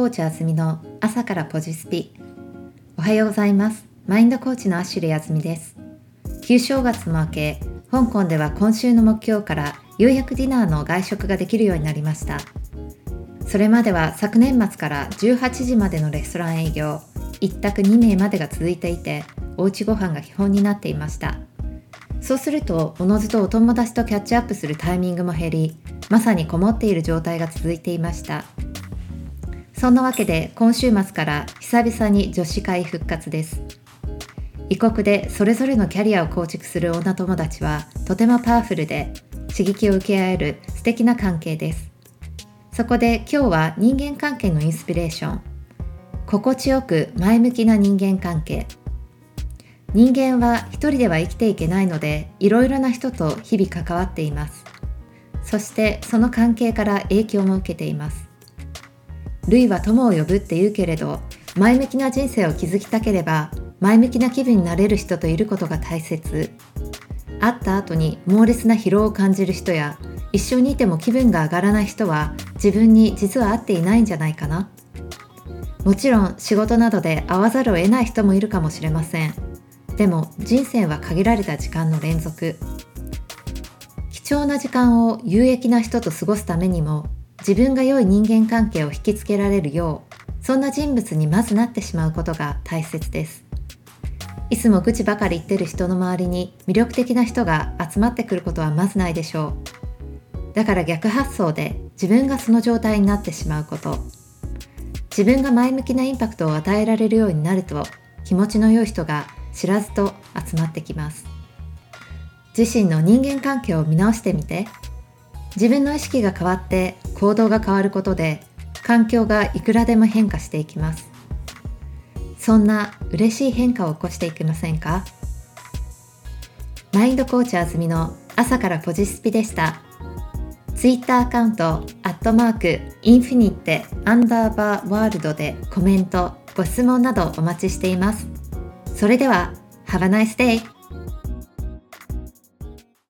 コーチあずみの朝からポジスピ。おはようございます。マインドコーチのアシュレあずみです。旧正月も明け香港では今週の目標からようやくディナーの外食ができるようになりました。それまでは昨年末から18時までのレストラン営業1択2名までが続いていておうちご飯が基本になっていました。そうするとおのずとお友達とキャッチアップするタイミングも減りまさにこもっている状態が続いていました。そんなわけで今週末から久々に女子会復活です。異国でそれぞれのキャリアを構築する女友達はとてもパワフルで刺激を受け合える素敵な関係です。そこで今日は人間関係のインスピレーション。心地よく前向きな人間関係。人間は一人では生きていけないのでいろいろな人と日々関わっています。そしてその関係から影響も受けています。類は友を呼ぶって言うけれど前向きな人生を築きたければ前向きな気分になれる人といることが大切。会った後に猛烈な疲労を感じる人や一緒にいても気分が上がらない人は自分に実は合っていないんじゃないかな。もちろん仕事などで会わざるを得ない人もいるかもしれません。でも人生は限られた時間の連続。貴重な時間を有益な人と過ごすためにも自分が良い人間関係を引きつけられるようそんな人物にまずなってしまうことが大切です。いつも愚痴ばかり言ってる人の周りに魅力的な人が集まってくることはまずないでしょう。だから逆発想で自分がその状態になってしまうこと。自分が前向きなインパクトを与えられるようになると気持ちの良い人が知らずと集まってきます。自身の人間関係を見直してみて自分の意識が変わって行動が変わることで環境がいくらでも変化していきます。そんな嬉しい変化を起こしていきませんか？マインドコーチあずみの朝からポジスピでした。ツイッターアカウントアットマークインフィニッテアンダーバーワールドでコメントご質問などお待ちしています。それでは Have a nice day!